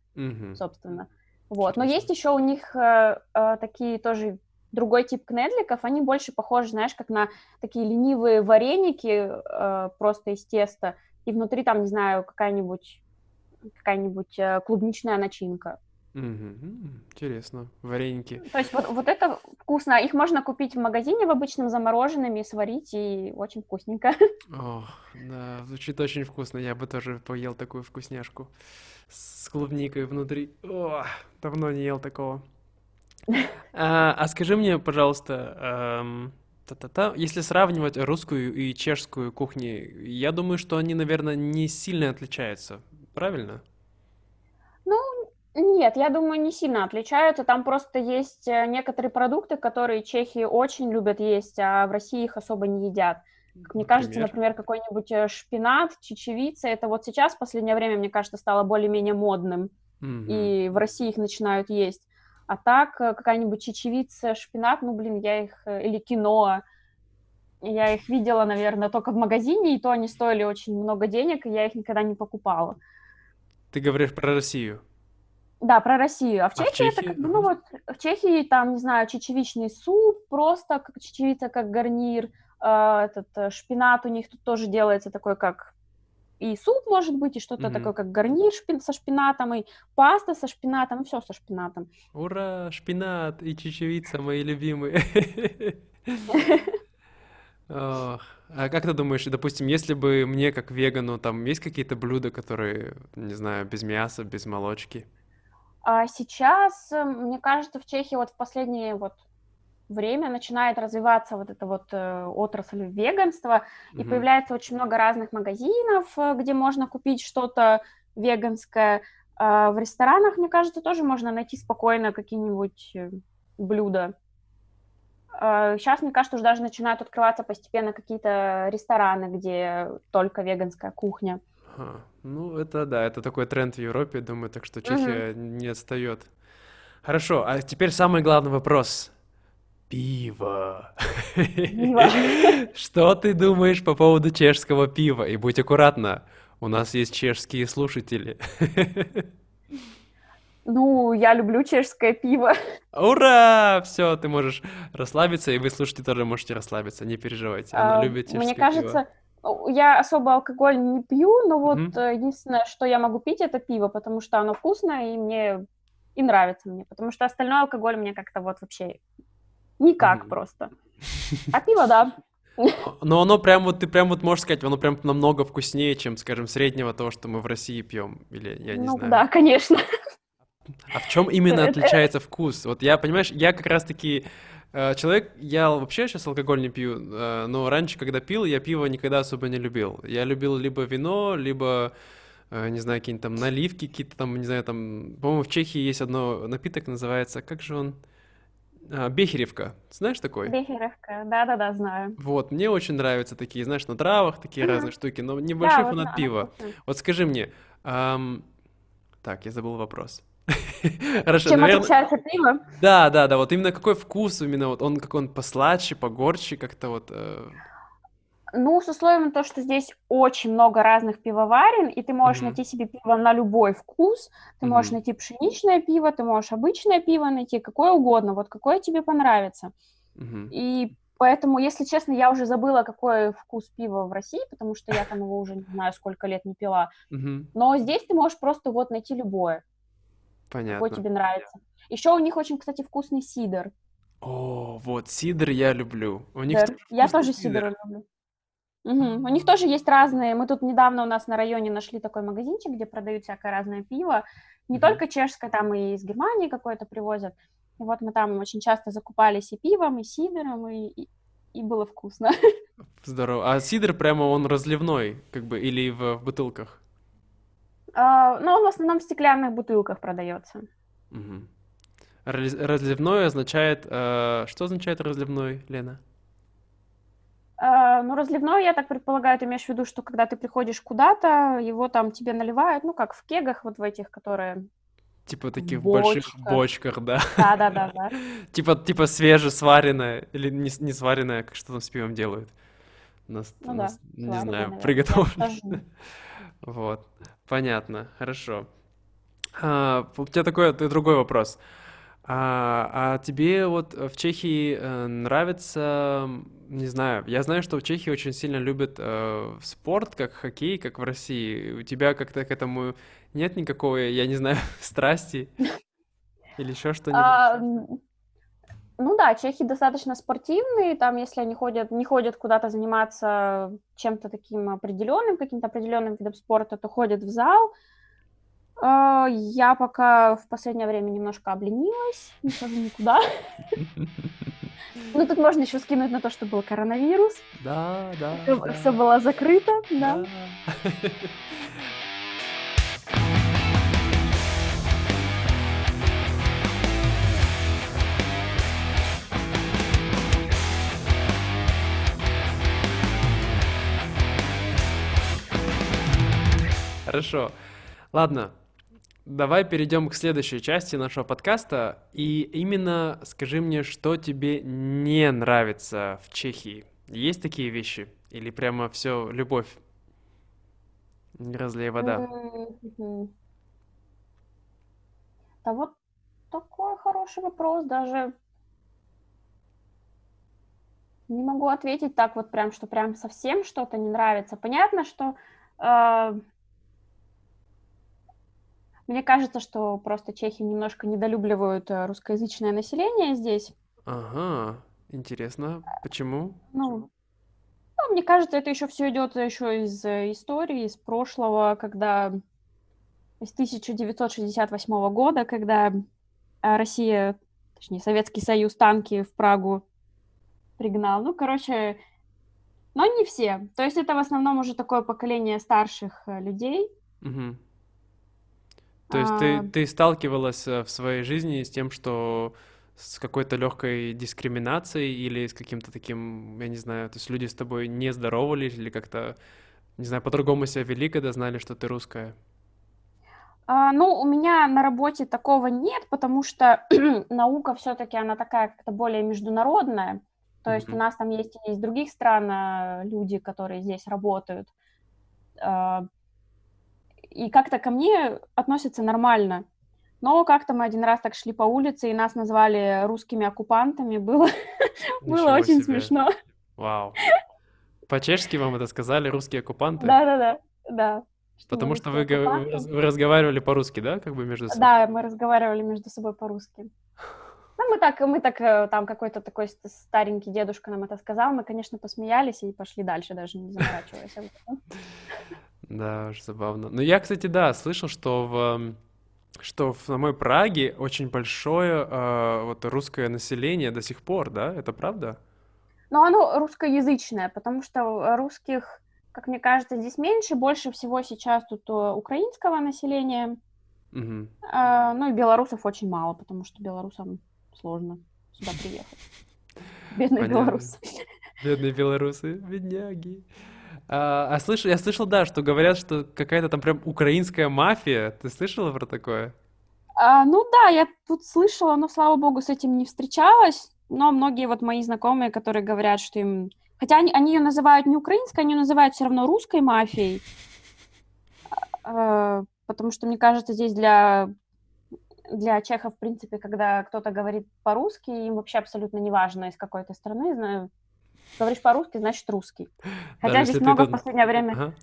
[SPEAKER 1] собственно. Вот, но есть еще у них э, э, такие тоже другой тип кнедликов, они больше похожи, знаешь, как на такие ленивые вареники э, просто из теста, и внутри там, не знаю, какая-нибудь какая-нибудь э, клубничная начинка.
[SPEAKER 2] Интересно. Вареники.
[SPEAKER 1] То есть вот, вот это вкусно. Их можно купить в магазине в обычном замороженными, сварить, и очень вкусненько.
[SPEAKER 2] О, да, звучит очень вкусно. Я бы тоже поел такую вкусняшку с клубникой внутри. О, давно не ел такого. А, а скажи мне, пожалуйста, эм, та-та-та, если сравнивать русскую и чешскую кухни, я думаю, что они, наверное, не сильно отличаются. Правильно?
[SPEAKER 1] Нет, я думаю, не сильно отличаются. Там просто есть э, некоторые продукты, которые чехи очень любят есть, а в России их особо не едят. Как мне кажется, например, какой-нибудь э, шпинат, чечевица, это вот сейчас, в последнее время, мне кажется, стало более-менее модным, mm-hmm. и в России их начинают есть. А так, э, какая-нибудь чечевица, шпинат, ну, блин, я их, или киноа, я их видела, наверное, только в магазине, и то они стоили очень много денег, и я их никогда не покупала.
[SPEAKER 2] Ты говоришь про Россию?
[SPEAKER 1] Да, про Россию. А в Чехии, а в Чехии? это как бы, ну вот, в Чехии там, не знаю, чечевичный суп, просто как чечевица как гарнир, э, этот шпинат у них тут тоже делается такой, как и суп может быть, и что-то mm-hmm. такое, как гарнир шпин, со шпинатом, и паста со шпинатом, и все со шпинатом.
[SPEAKER 2] Ура, шпинат и чечевица мои любимые. Ох. А как ты думаешь, допустим, если бы мне как вегану, там есть какие-то блюда, которые, не знаю, без мяса, без молочки?
[SPEAKER 1] А сейчас, э, мне кажется, в Чехии вот в последнее вот время начинает развиваться вот эта вот э, отрасль веганства, mm-hmm. и появляется очень много разных магазинов, э, где можно купить что-то веганское. А в ресторанах, мне кажется, тоже можно найти спокойно какие-нибудь э, блюда. А сейчас, мне кажется, уже даже начинают открываться постепенно какие-то рестораны, где только веганская кухня.
[SPEAKER 2] Ага. Ну, это да, это такой тренд в Европе, думаю, так что Чехия угу. не отстает. Хорошо, а теперь самый главный вопрос. Пиво. Пиво. Что ты думаешь по поводу чешского пива? И будь аккуратна, у нас есть чешские слушатели.
[SPEAKER 1] Ну, я люблю чешское пиво.
[SPEAKER 2] Ура! Все, ты можешь расслабиться, и вы, слушатели, тоже можете расслабиться, не переживайте. Она а, любит чешское
[SPEAKER 1] Мне кажется, пиво я особо алкоголь не пью, но вот mm-hmm. единственное, что я могу пить, это пиво, потому что оно вкусное и мне и нравится мне, потому что остальной алкоголь мне как-то вот вообще никак mm-hmm. просто. А пиво, да.
[SPEAKER 2] Но оно прям вот, ты прям вот можешь сказать, оно прям намного вкуснее, чем, скажем, среднего того, что мы в России пьем, или я не
[SPEAKER 1] ну,
[SPEAKER 2] знаю.
[SPEAKER 1] да, конечно.
[SPEAKER 2] А в чем именно отличается вкус? Вот я, понимаешь, я как раз-таки человек, я вообще сейчас алкоголь не пью, э, но раньше, когда пил, я пиво никогда особо не любил. Я любил либо вино, либо, э, не знаю, какие-нибудь там наливки, какие-то там, не знаю, там, по-моему, в Чехии есть одно напиток, называется, как же он? А, Бехеревка. Знаешь такой?
[SPEAKER 1] Бехеревка, да-да-да, знаю.
[SPEAKER 2] Вот, мне очень нравятся такие, знаешь, на травах такие mm-hmm. разные штуки, но небольшой да, фанат вот, пива. Вот скажи мне, эм... так, я забыл вопрос.
[SPEAKER 1] Хорошо, Чем наверное... отличается пиво?
[SPEAKER 2] Да, да, да, вот именно какой вкус, именно вот он как он посладче, погорче, как-то вот... Э...
[SPEAKER 1] Ну, с условием то, что здесь очень много разных пивоварен, и ты можешь
[SPEAKER 2] Мгм.
[SPEAKER 1] найти себе пиво на любой вкус. Ты можешь
[SPEAKER 2] Мгм.
[SPEAKER 1] найти пшеничное пиво, ты можешь обычное пиво найти, какое угодно, вот какое тебе понравится.
[SPEAKER 2] Мгм.
[SPEAKER 1] И поэтому, если честно, я уже забыла, какой вкус пива в России, потому что я там его уже не знаю, сколько лет не пила.
[SPEAKER 2] Мгм.
[SPEAKER 1] Но здесь ты можешь просто вот найти любое,
[SPEAKER 2] Понятно.
[SPEAKER 1] тебе нравится. Еще у них очень, кстати, вкусный сидр.
[SPEAKER 2] О, вот, сидр я люблю. У них
[SPEAKER 1] Да,
[SPEAKER 2] тоже
[SPEAKER 1] я тоже
[SPEAKER 2] сидр.
[SPEAKER 1] люблю. Мгм. У них тоже есть разные. Мы тут недавно у нас на районе нашли такой магазинчик, где продают всякое разное пиво. Не
[SPEAKER 2] Мгм.
[SPEAKER 1] только чешское, там и из Германии какое-то привозят. И вот мы там очень часто закупались и пивом, и сидором, и, и, и было вкусно.
[SPEAKER 2] Здорово. А сидр прямо он разливной, как бы, или в бутылках?
[SPEAKER 1] А, Но он в основном в стеклянных бутылках продается.
[SPEAKER 2] Разли- Разливной означает... э, что означает разливной, Лена?
[SPEAKER 1] А, Ну, разливной, я так предполагаю, ты имеешь в виду, что когда ты приходишь куда-то, его там тебе наливают, ну, как в кегах вот в этих, которые...
[SPEAKER 2] Типа таких больших
[SPEAKER 1] Бочка.
[SPEAKER 2] бочках, да?
[SPEAKER 1] Да-да-да-да.
[SPEAKER 2] Типа, типа свежесваренное или не, не сваренное, как что там с пивом делают. Нас,
[SPEAKER 1] Ну
[SPEAKER 2] у
[SPEAKER 1] да,
[SPEAKER 2] нас, не знаю, приготовлено. Вот, понятно, хорошо. А, у тебя такой, другой вопрос. А, а тебе вот в Чехии э, нравится, не знаю, я знаю, что в Чехии очень сильно любят э, спорт, как хоккей, как в России. У тебя как-то к этому нет никакой, я не знаю, страсти или еще что-нибудь?
[SPEAKER 1] Ну да, чехи достаточно спортивные, там, если они ходят, не ходят куда-то заниматься чем-то таким определенным, каким-то определенным видом спорта, то ходят в зал. А, Я пока в последнее время немножко обленилась, не хожу никуда. Ну, тут можно еще скинуть на то, что был коронавирус,
[SPEAKER 2] Да, да,
[SPEAKER 1] все было закрыто, да.
[SPEAKER 2] Хорошо. Ладно, давай перейдем к следующей части нашего подкаста. И именно скажи мне, что тебе не нравится в Чехии. Есть такие вещи? Или прямо все любовь? Не разлей вода.
[SPEAKER 1] Да вот такой хороший вопрос, даже не могу ответить так вот прям, что прям совсем что-то не нравится. Понятно, что э, мне кажется, что просто чехи немножко недолюбливают э, русскоязычное население здесь.
[SPEAKER 2] Ага, интересно. Почему?
[SPEAKER 1] Ну, ну, мне кажется, это еще все идет еще из э, истории, из прошлого, когда из 1968 года, когда а, Россия, точнее, Советский Союз танки в Прагу пригнал. Ну, короче, но не все. То есть это в основном уже такое поколение старших э, людей.
[SPEAKER 2] Мгм. То есть ты,
[SPEAKER 1] А,
[SPEAKER 2] ты сталкивалась э, в своей жизни с тем, что с какой-то легкой дискриминацией или с каким-то таким, я не знаю, то есть люди с тобой не здоровались или как-то, не знаю, по-другому себя вели, когда знали, что ты русская?
[SPEAKER 1] а, ну, у меня на работе такого нет, потому что наука все-таки она такая как-то более международная. То есть у нас там есть и из других стран а, люди, которые здесь работают. И как-то ко мне относятся нормально. Но как-то мы один раз так шли по улице, и нас назвали русскими оккупантами. Было, было очень
[SPEAKER 2] себе.
[SPEAKER 1] смешно.
[SPEAKER 2] Вау. По-чешски вам это сказали русские оккупанты?
[SPEAKER 1] Да-да-да, да. мы
[SPEAKER 2] Потому что вы, вы разговаривали по-русски, да, как бы между собой?
[SPEAKER 1] Да, мы разговаривали между собой по-русски. Ну, мы так, мы так, э, там какой-то такой ст- старенький дедушка нам это сказал, мы, конечно, посмеялись и пошли дальше, даже не заморачиваясь.
[SPEAKER 2] Да, уж забавно. Но я, кстати, да, слышал, что в, что в самой Праге очень большое э, вот русское население до сих пор, да? Это правда?
[SPEAKER 1] Но оно русскоязычное, потому что русских, как мне кажется, здесь меньше, больше всего сейчас тут э, украинского населения,
[SPEAKER 2] Мгм.
[SPEAKER 1] а, ну и белорусов очень мало, потому что белорусам сложно сюда приехать. Бедные
[SPEAKER 2] Понятно.
[SPEAKER 1] белорусы.
[SPEAKER 2] Бедные белорусы, бедняги. А, а слыш- я слышал, да, что говорят, что какая-то там прям украинская мафия. Ты слышала про такое?
[SPEAKER 1] А, ну да, я тут слышала, но, слава богу, с этим не встречалась. Но многие вот мои знакомые, которые говорят, что им Хотя они, они ее называют не украинской, они ее называют все равно русской мафией. Э, потому что, мне кажется, здесь для, для чехов, в принципе, когда кто-то говорит по-русски, им вообще абсолютно не важно, из какой то страны. Знаю, говоришь по-русски, значит русский. Хотя здесь много в последнее время...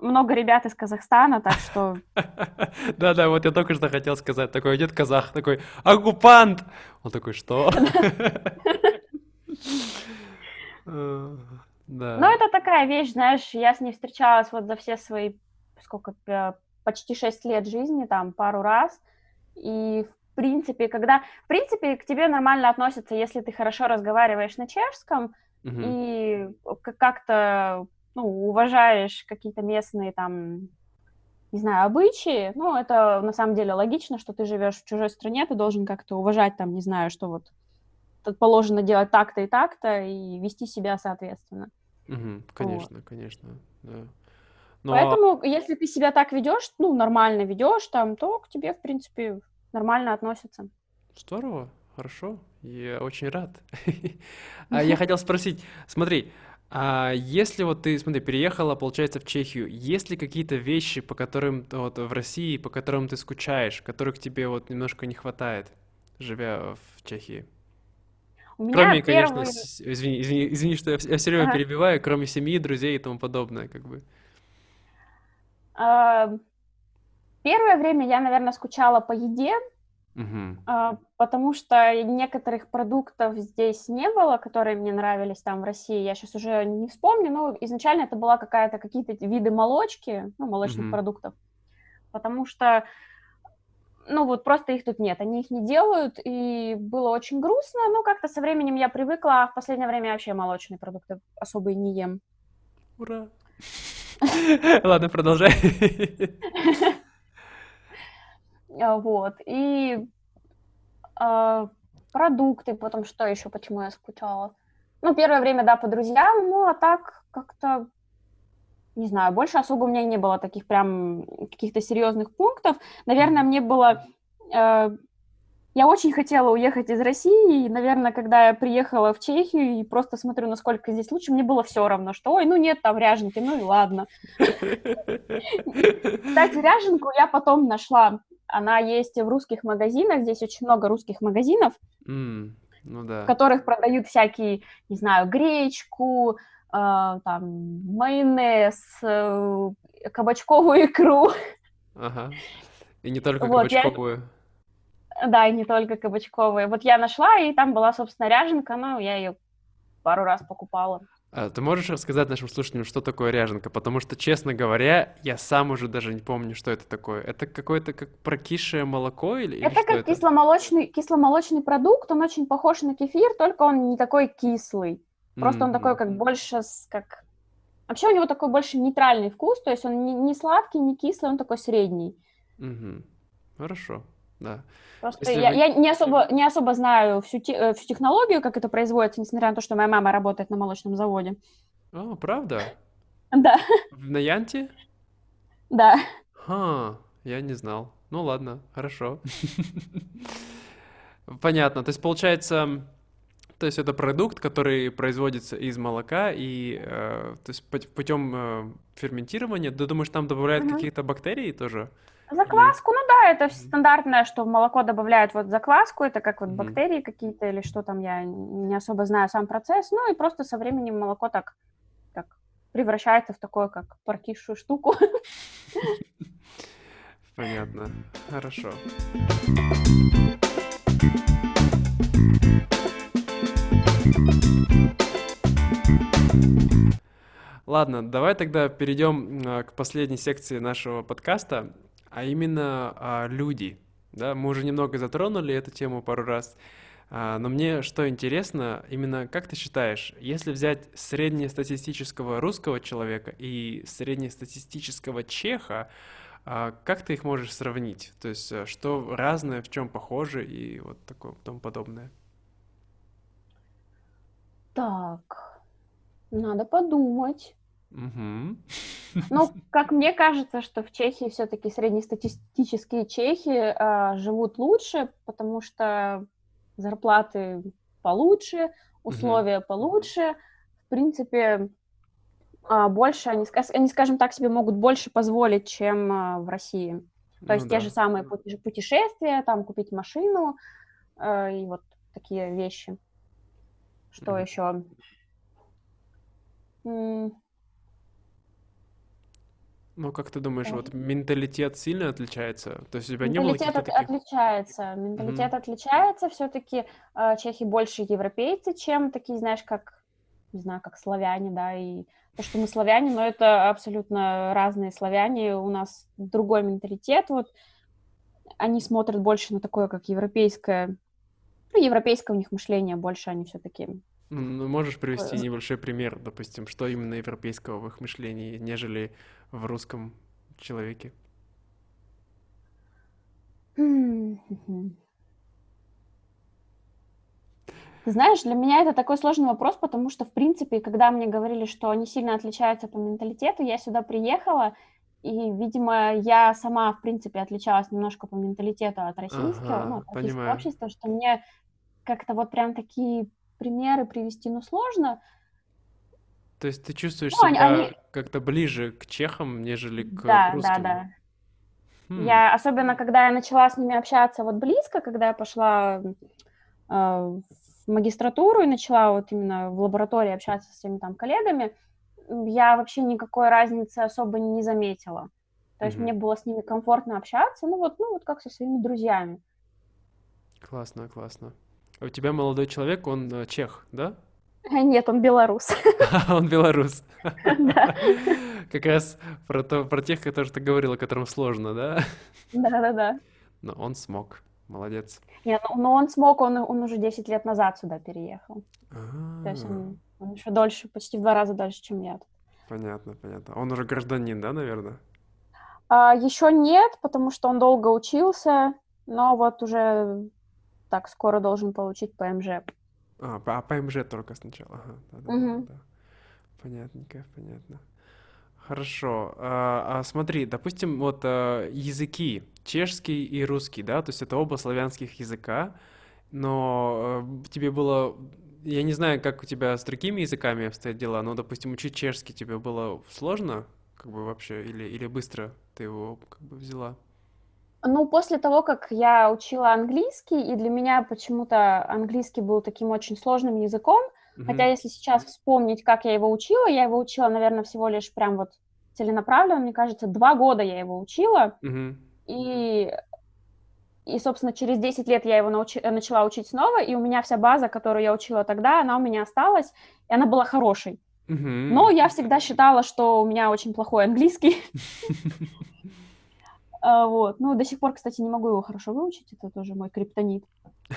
[SPEAKER 1] Много ребят из Казахстана, так что...
[SPEAKER 2] Да-да, вот я только что хотел сказать, такой идет казах, такой, оккупант! Он такой, что?
[SPEAKER 1] Да. Ну, это такая вещь, знаешь, я с ней встречалась вот за все свои, сколько, почти шесть лет жизни, там, пару раз, и в принципе, когда, в принципе, к тебе нормально относятся, если ты хорошо разговариваешь на чешском, и как-то ну, уважаешь какие-то местные там, не знаю, обычаи, ну, это на самом деле логично, что ты живешь в чужой стране, ты должен как-то уважать там, не знаю, что вот тут положено делать так-то и так-то и вести себя соответственно.
[SPEAKER 2] Угу, конечно, вот. конечно, да.
[SPEAKER 1] Но... Поэтому, если ты себя так ведешь, ну, нормально ведешь там, то к тебе, в принципе, нормально относятся.
[SPEAKER 2] Здорово, хорошо, я очень рад. А я хотел спросить, смотри, а если вот ты, смотри, переехала, получается, в Чехию, есть ли какие-то вещи, по которым вот в России, по которым ты скучаешь, которых тебе вот немножко не хватает, живя в Чехии? У меня кроме, первый... конечно, с... извини, извини, извини, что я, все время ага. перебиваю, кроме семьи, друзей и тому подобное, как бы.
[SPEAKER 1] А, первое время я, наверное, скучала по еде, Uh-huh. потому что некоторых продуктов здесь не было, которые мне нравились там в России. Я сейчас уже не вспомню, но изначально это была какая-то какие-то виды молочки, ну, молочных uh-huh. продуктов. Потому что, ну, вот просто их тут нет, они их не делают, и было очень грустно, но как-то со временем я привыкла, а в последнее время я вообще молочные продукты особо и не ем.
[SPEAKER 2] Ура! Ладно, продолжай.
[SPEAKER 1] А, вот, и э, продукты, потом что еще, почему я скучала? Ну, первое время, да, по друзьям, ну, а так как-то, не знаю, больше особо у меня не было таких прям каких-то серьезных пунктов. Наверное, мне было... Э, я очень хотела уехать из России, и, наверное, когда я приехала в Чехию и просто смотрю, насколько здесь лучше, мне было все равно, что, ой, ну нет там ряженки, ну и ладно. Кстати, ряженку я потом нашла она есть в русских магазинах, здесь очень много русских магазинов,
[SPEAKER 2] ну да.
[SPEAKER 1] в которых продают всякие, не знаю, гречку, э, там, майонез, э, кабачковую икру.
[SPEAKER 2] Ага, и не только вот, кабачковую.
[SPEAKER 1] Я... Да, и не только кабачковые. Вот я нашла, и там была, собственно, ряженка, но я ее пару раз покупала.
[SPEAKER 2] А ты можешь рассказать нашим слушателям, что такое ряженка? Потому что, честно говоря, я сам уже даже не помню, что это такое. Это какое-то как прокисшее молоко или,
[SPEAKER 1] это
[SPEAKER 2] или
[SPEAKER 1] как это? кисломолочный кисломолочный продукт, он очень похож на кефир, только он не такой кислый. Просто mm-hmm. он такой как больше как вообще у него такой больше нейтральный вкус, то есть он не, не сладкий, не кислый, он такой средний.
[SPEAKER 2] Mm-hmm. Хорошо, да.
[SPEAKER 1] Просто я, вы... я не, особо, не особо знаю всю, те, э, всю технологию, как это производится, несмотря на то, что моя мама работает на молочном заводе.
[SPEAKER 2] О, правда?
[SPEAKER 1] Да.
[SPEAKER 2] В Наянте?
[SPEAKER 1] Да.
[SPEAKER 2] Ха, я не знал. Ну ладно, хорошо. Понятно. То есть получается, то есть это продукт, который производится из молока и э, то есть путем э, ферментирования. Ты думаешь, там добавляют mm-hmm. каких-то бактерий тоже?
[SPEAKER 1] Закваску, ну да, это стандартное, что в молоко добавляют вот закваску, это как вот бактерии какие-то или что там, я не особо знаю сам процесс, ну и просто со временем молоко так, так превращается в такое, как паркишую штуку.
[SPEAKER 2] Понятно, хорошо. Ладно, давай тогда перейдем а, к последней секции нашего подкаста а именно а, люди. Да, мы уже немного затронули эту тему пару раз. А, но мне что интересно, именно как ты считаешь, если взять среднестатистического русского человека и среднестатистического чеха, а, как ты их можешь сравнить? То есть а, что разное, в чем похоже и вот такое тому подобное?
[SPEAKER 1] Так, надо подумать.
[SPEAKER 2] Угу.
[SPEAKER 1] Ну, как мне кажется, что в Чехии все-таки среднестатистические чехи э, живут лучше, потому что зарплаты получше, условия угу. получше. принципе, а, больше, они, они, скажем так, себе могут больше позволить, чем а, в России. То ну, есть да. те же самые путешествия, там купить машину э, и вот такие вещи. Что mm. еще?
[SPEAKER 2] Ну, как ты думаешь, вот менталитет сильно отличается? То есть у тебя не
[SPEAKER 1] было Менталитет
[SPEAKER 2] таких...
[SPEAKER 1] отличается. Менталитет отличается. Все-таки э, чехи больше европейцы, чем такие, знаешь, как, не знаю, как славяне, да, и то, что мы славяне, но это абсолютно разные славяне. У нас другой менталитет. Вот они смотрят больше на такое, как европейское, ну, европейское у них мышление больше, они все-таки
[SPEAKER 2] ну, можешь привести небольшой пример, допустим, что именно европейского в их мышлении, нежели в русском человеке?
[SPEAKER 1] знаешь, для меня это такой сложный вопрос, потому что, в принципе, когда мне говорили, что они сильно отличаются по менталитету, я сюда приехала, и, видимо, я сама, в принципе, отличалась немножко по менталитету от российского, ага, ну, от российского понимаю. общества, что мне как-то вот прям такие примеры привести, ну, сложно.
[SPEAKER 2] То есть ты чувствуешь ну, себя они... как-то ближе к чехам, нежели к
[SPEAKER 1] да,
[SPEAKER 2] русским?
[SPEAKER 1] Да, да, хм. Я, особенно, когда я начала с ними общаться вот близко, когда я пошла э, в магистратуру и начала вот именно в лаборатории общаться с своими там коллегами, я вообще никакой разницы особо не заметила. То есть mm-hmm. мне было с ними комфортно общаться, ну вот, ну вот как со своими друзьями.
[SPEAKER 2] Классно, классно. А у тебя молодой человек, он э, чех, да?
[SPEAKER 1] Нет, он белорус.
[SPEAKER 2] Он белорус. Да. Как раз про, то, про тех, которые ты говорила, которым сложно, да?
[SPEAKER 1] Да-да-да.
[SPEAKER 2] Но он смог. Молодец.
[SPEAKER 1] Нет, но, но он смог, он, он уже 10 лет назад сюда переехал. А-а-а. То есть он, он еще дольше, почти в два раза дольше, чем я.
[SPEAKER 2] Понятно, понятно. Он уже гражданин, да, наверное?
[SPEAKER 1] А, еще нет, потому что он долго учился, но вот уже так скоро должен получить ПМЖ.
[SPEAKER 2] А, а ПМЖ только сначала. Ага, да, да, угу. да. Понятненько, понятно. Хорошо. А, а смотри, допустим, вот а, языки, чешский и русский, да, то есть это оба славянских языка, но а, тебе было, я не знаю, как у тебя с другими языками обстоят дела, но, допустим, учить чешский тебе было сложно, как бы вообще, или, или быстро ты его как бы взяла?
[SPEAKER 1] Ну, после того, как я учила английский, и для меня почему-то английский был таким очень сложным языком, mm-hmm. хотя если сейчас вспомнить, как я его учила, я его учила, наверное, всего лишь прям вот целенаправленно, мне кажется, два года я его учила, mm-hmm. и, и, собственно, через 10 лет я его научи, начала учить снова, и у меня вся база, которую я учила тогда, она у меня осталась, и она была хорошей. Mm-hmm. Но я всегда считала, что у меня очень плохой английский. А, вот. Ну, до сих пор, кстати, не могу его хорошо выучить, это тоже мой криптонит.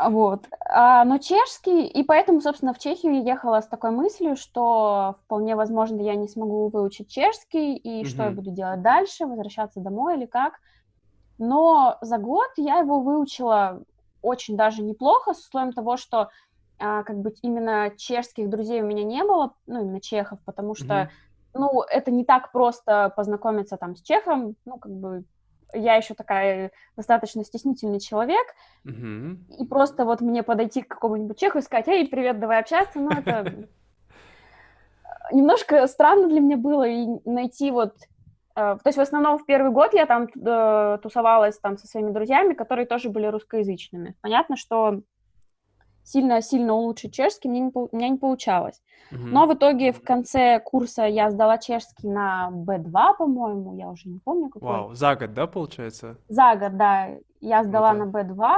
[SPEAKER 1] Вот. А, но чешский, и поэтому, собственно, в Чехию я ехала с такой мыслью, что вполне возможно я не смогу выучить чешский, и mm-hmm. что я буду делать дальше, возвращаться домой или как. Но за год я его выучила очень даже неплохо, с условием того, что а, как бы именно чешских друзей у меня не было, ну, именно чехов, потому что mm-hmm ну, это не так просто познакомиться там с чехом, ну, как бы я еще такая достаточно стеснительный человек, uh-huh. и просто вот мне подойти к какому-нибудь чеху и сказать, эй, привет, давай общаться, ну, это немножко странно для меня было и найти вот... Э, то есть в основном в первый год я там э, тусовалась там со своими друзьями, которые тоже были русскоязычными. Понятно, что сильно-сильно улучшить чешский мне не, у меня не получалось. Угу. Но в итоге в конце курса я сдала чешский на B2, по-моему, я уже не помню какой.
[SPEAKER 2] Вау, за год, да, получается?
[SPEAKER 1] За год, да. Я сдала Это... на B2,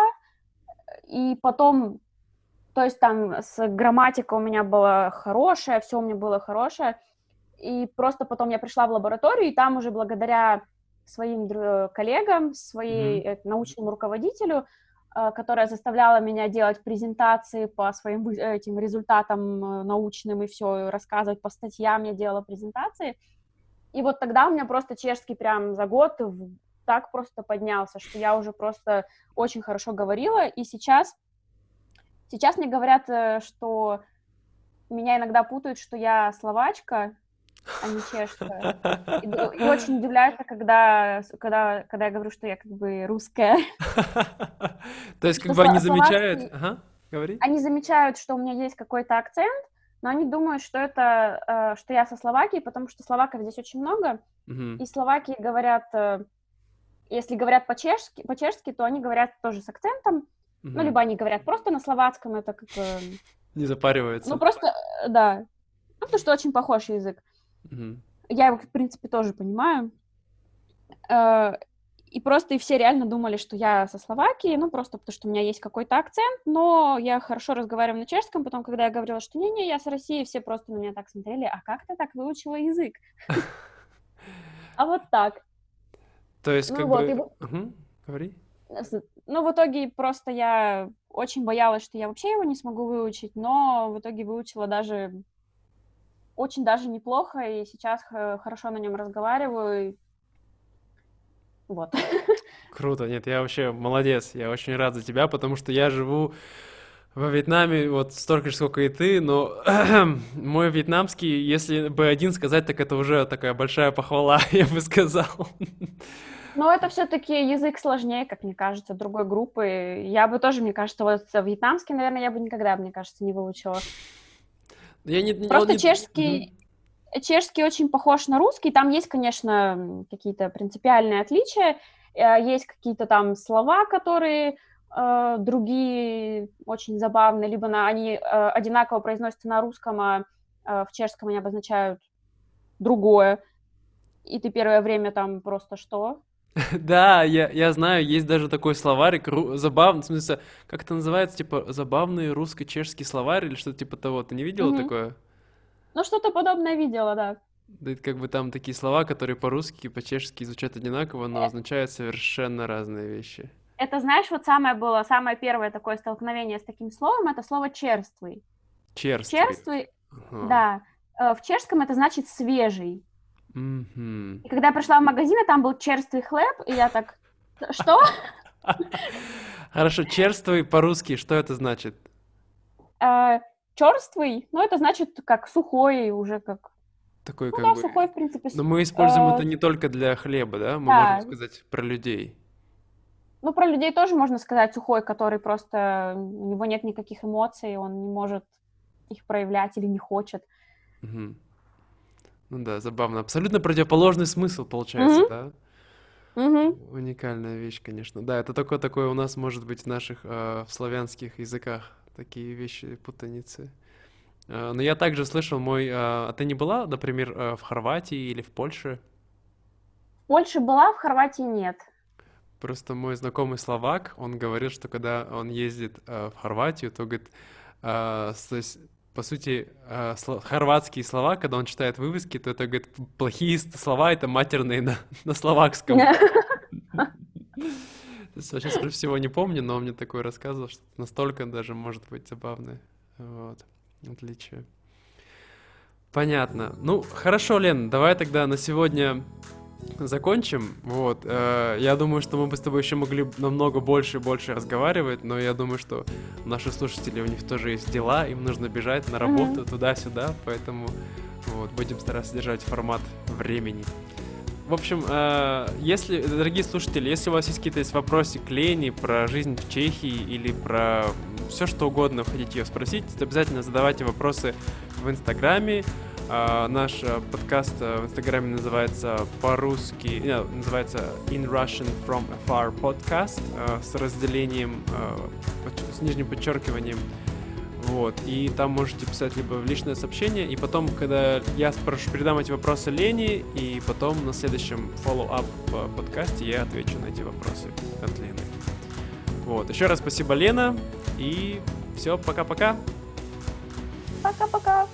[SPEAKER 1] и потом, то есть там с грамматикой у меня было хорошее, все у меня было хорошее, и просто потом я пришла в лабораторию, и там уже благодаря своим коллегам, своей mm научному руководителю, которая заставляла меня делать презентации по своим этим результатам э, научным и все, рассказывать по статьям, я делала презентации. И вот тогда у меня просто чешский прям за год так просто поднялся, что я уже просто очень хорошо говорила, и сейчас, сейчас мне говорят, э, что меня иногда путают, что я словачка, а не чешская. И, и очень удивляется, когда, когда, когда я говорю, что я как бы русская.
[SPEAKER 2] То есть как бы они замечают... Говори.
[SPEAKER 1] Они замечают, что у меня есть какой-то акцент, но они думают, что это, э, что я со Словакии, потому что словаков здесь очень много, и словаки говорят, э, если говорят по-чешски, по-чешски, то они говорят тоже с акцентом, ну, либо они говорят просто на словацком, это как бы,
[SPEAKER 2] Не запаривается.
[SPEAKER 1] ну, просто, э, да, ну, потому что очень похож язык. Я его, в принципе, тоже понимаю. Э, И просто и все реально думали, что я со Словакии, ну, просто потому что у меня есть какой-то акцент, но я хорошо разговариваю на чешском, потом, когда я говорила, что не-не, я с России, все просто на меня так смотрели, а как ты так выучила язык? А вот так.
[SPEAKER 2] То есть,
[SPEAKER 1] Ну
[SPEAKER 2] как бы... Говори.
[SPEAKER 1] Ну, в итоге просто я очень боялась, что я вообще его не смогу выучить, но в итоге выучила даже очень даже неплохо, и сейчас х- хорошо на нем разговариваю. Вот.
[SPEAKER 2] Круто, нет, я вообще молодец, я очень рад за тебя, потому что я живу во Вьетнаме вот столько же, сколько и ты, но мой вьетнамский, если бы один сказать, так это уже такая большая похвала, я бы сказал.
[SPEAKER 1] Но это все-таки язык сложнее, как мне кажется, другой группы. Я бы тоже, мне кажется, вот вьетнамский, наверное, я бы никогда, мне кажется, не выучила.
[SPEAKER 2] Я не,
[SPEAKER 1] Просто
[SPEAKER 2] не-
[SPEAKER 1] чешский, чешский очень похож на русский. Там есть, конечно, какие-то принципиальные отличия. Э, Есть какие-то там слова, которые э, другие очень забавные, либо на, они э, одинаково произносятся на русском, а э, в чешском они обозначают другое. И ты первое время там просто что?
[SPEAKER 2] Да, я, я знаю, есть даже такой словарик, ру- забавный, в смысле, как это называется, типа, забавный русско-чешский словарь или что-то типа того, ты не видела
[SPEAKER 1] Мгм.
[SPEAKER 2] такое?
[SPEAKER 1] Ну, что-то подобное видела, да.
[SPEAKER 2] Да, это как бы там такие слова, которые по-русски и по-чешски звучат одинаково, но
[SPEAKER 1] Э.
[SPEAKER 2] означают совершенно разные вещи.
[SPEAKER 1] Это, знаешь, вот самое было, самое первое такое столкновение с таким словом, это слово черствый.
[SPEAKER 2] Черствый.
[SPEAKER 1] Черствый,
[SPEAKER 2] Ага.
[SPEAKER 1] да, э, в чешском это значит свежий.
[SPEAKER 2] Мгм.
[SPEAKER 1] И когда я пришла в магазин, и там был черствый хлеб, и я так, что?
[SPEAKER 2] Хорошо, черствый по-русски, что это значит?
[SPEAKER 1] Э, Черствый, ну, это значит как сухой, уже как,
[SPEAKER 2] Такой
[SPEAKER 1] ну
[SPEAKER 2] как
[SPEAKER 1] да,
[SPEAKER 2] бы...
[SPEAKER 1] сухой, в принципе.
[SPEAKER 2] Но мы используем
[SPEAKER 1] э,
[SPEAKER 2] это не только для хлеба, да? Мы
[SPEAKER 1] да.
[SPEAKER 2] можем сказать про людей.
[SPEAKER 1] Ну, про людей тоже можно сказать сухой, который просто, у него нет никаких эмоций, он не может их проявлять или не хочет.
[SPEAKER 2] Мгм. Ну да, забавно. Абсолютно противоположный смысл получается, да?
[SPEAKER 1] Мгм.
[SPEAKER 2] Уникальная вещь, конечно. Да, это только такое у нас может быть в наших э, в славянских языках такие вещи, путаницы. Э, но я также слышал мой... э, а ты не была, например, э, в Хорватии или в Польше?
[SPEAKER 1] В Польше была, в Хорватии нет.
[SPEAKER 2] Просто мой знакомый словак, он говорил, что когда он ездит э, в Хорватию, то, говорит, э, то есть, по сути, э, сло- хорватские слова, когда он читает вывески, то это, говорит, плохие слова, это матерные на, на словакском. Я сейчас всего не помню, но он мне такое рассказывал, что настолько даже может быть забавное. Вот. Отличие. Понятно. Ну, хорошо, Лен, давай тогда на сегодня закончим. Вот. э, Я думаю, что мы бы с тобой еще могли намного больше и больше разговаривать, но я думаю, что наши слушатели, у них тоже есть дела, им нужно бежать на работу туда-сюда, поэтому вот, будем стараться держать формат времени. В общем, э, если, дорогие слушатели, если у вас есть какие-то есть вопросы к Лене про жизнь в Чехии или про все что угодно вы хотите ее спросить, то обязательно задавайте вопросы в Инстаграме. А, Наш э, подкаст э, в Инстаграме называется по-русски, э, называется In Russian From Afar Podcast с разделением, с нижним подчеркиванием вот, и там можете писать либо в личное сообщение, и потом, когда я спрошу, передам эти вопросы Лене, и потом на следующем follow-up подкасте я отвечу на эти вопросы от Лены. Вот, еще раз спасибо, Лена, и все, пока-пока.
[SPEAKER 1] Пока-пока.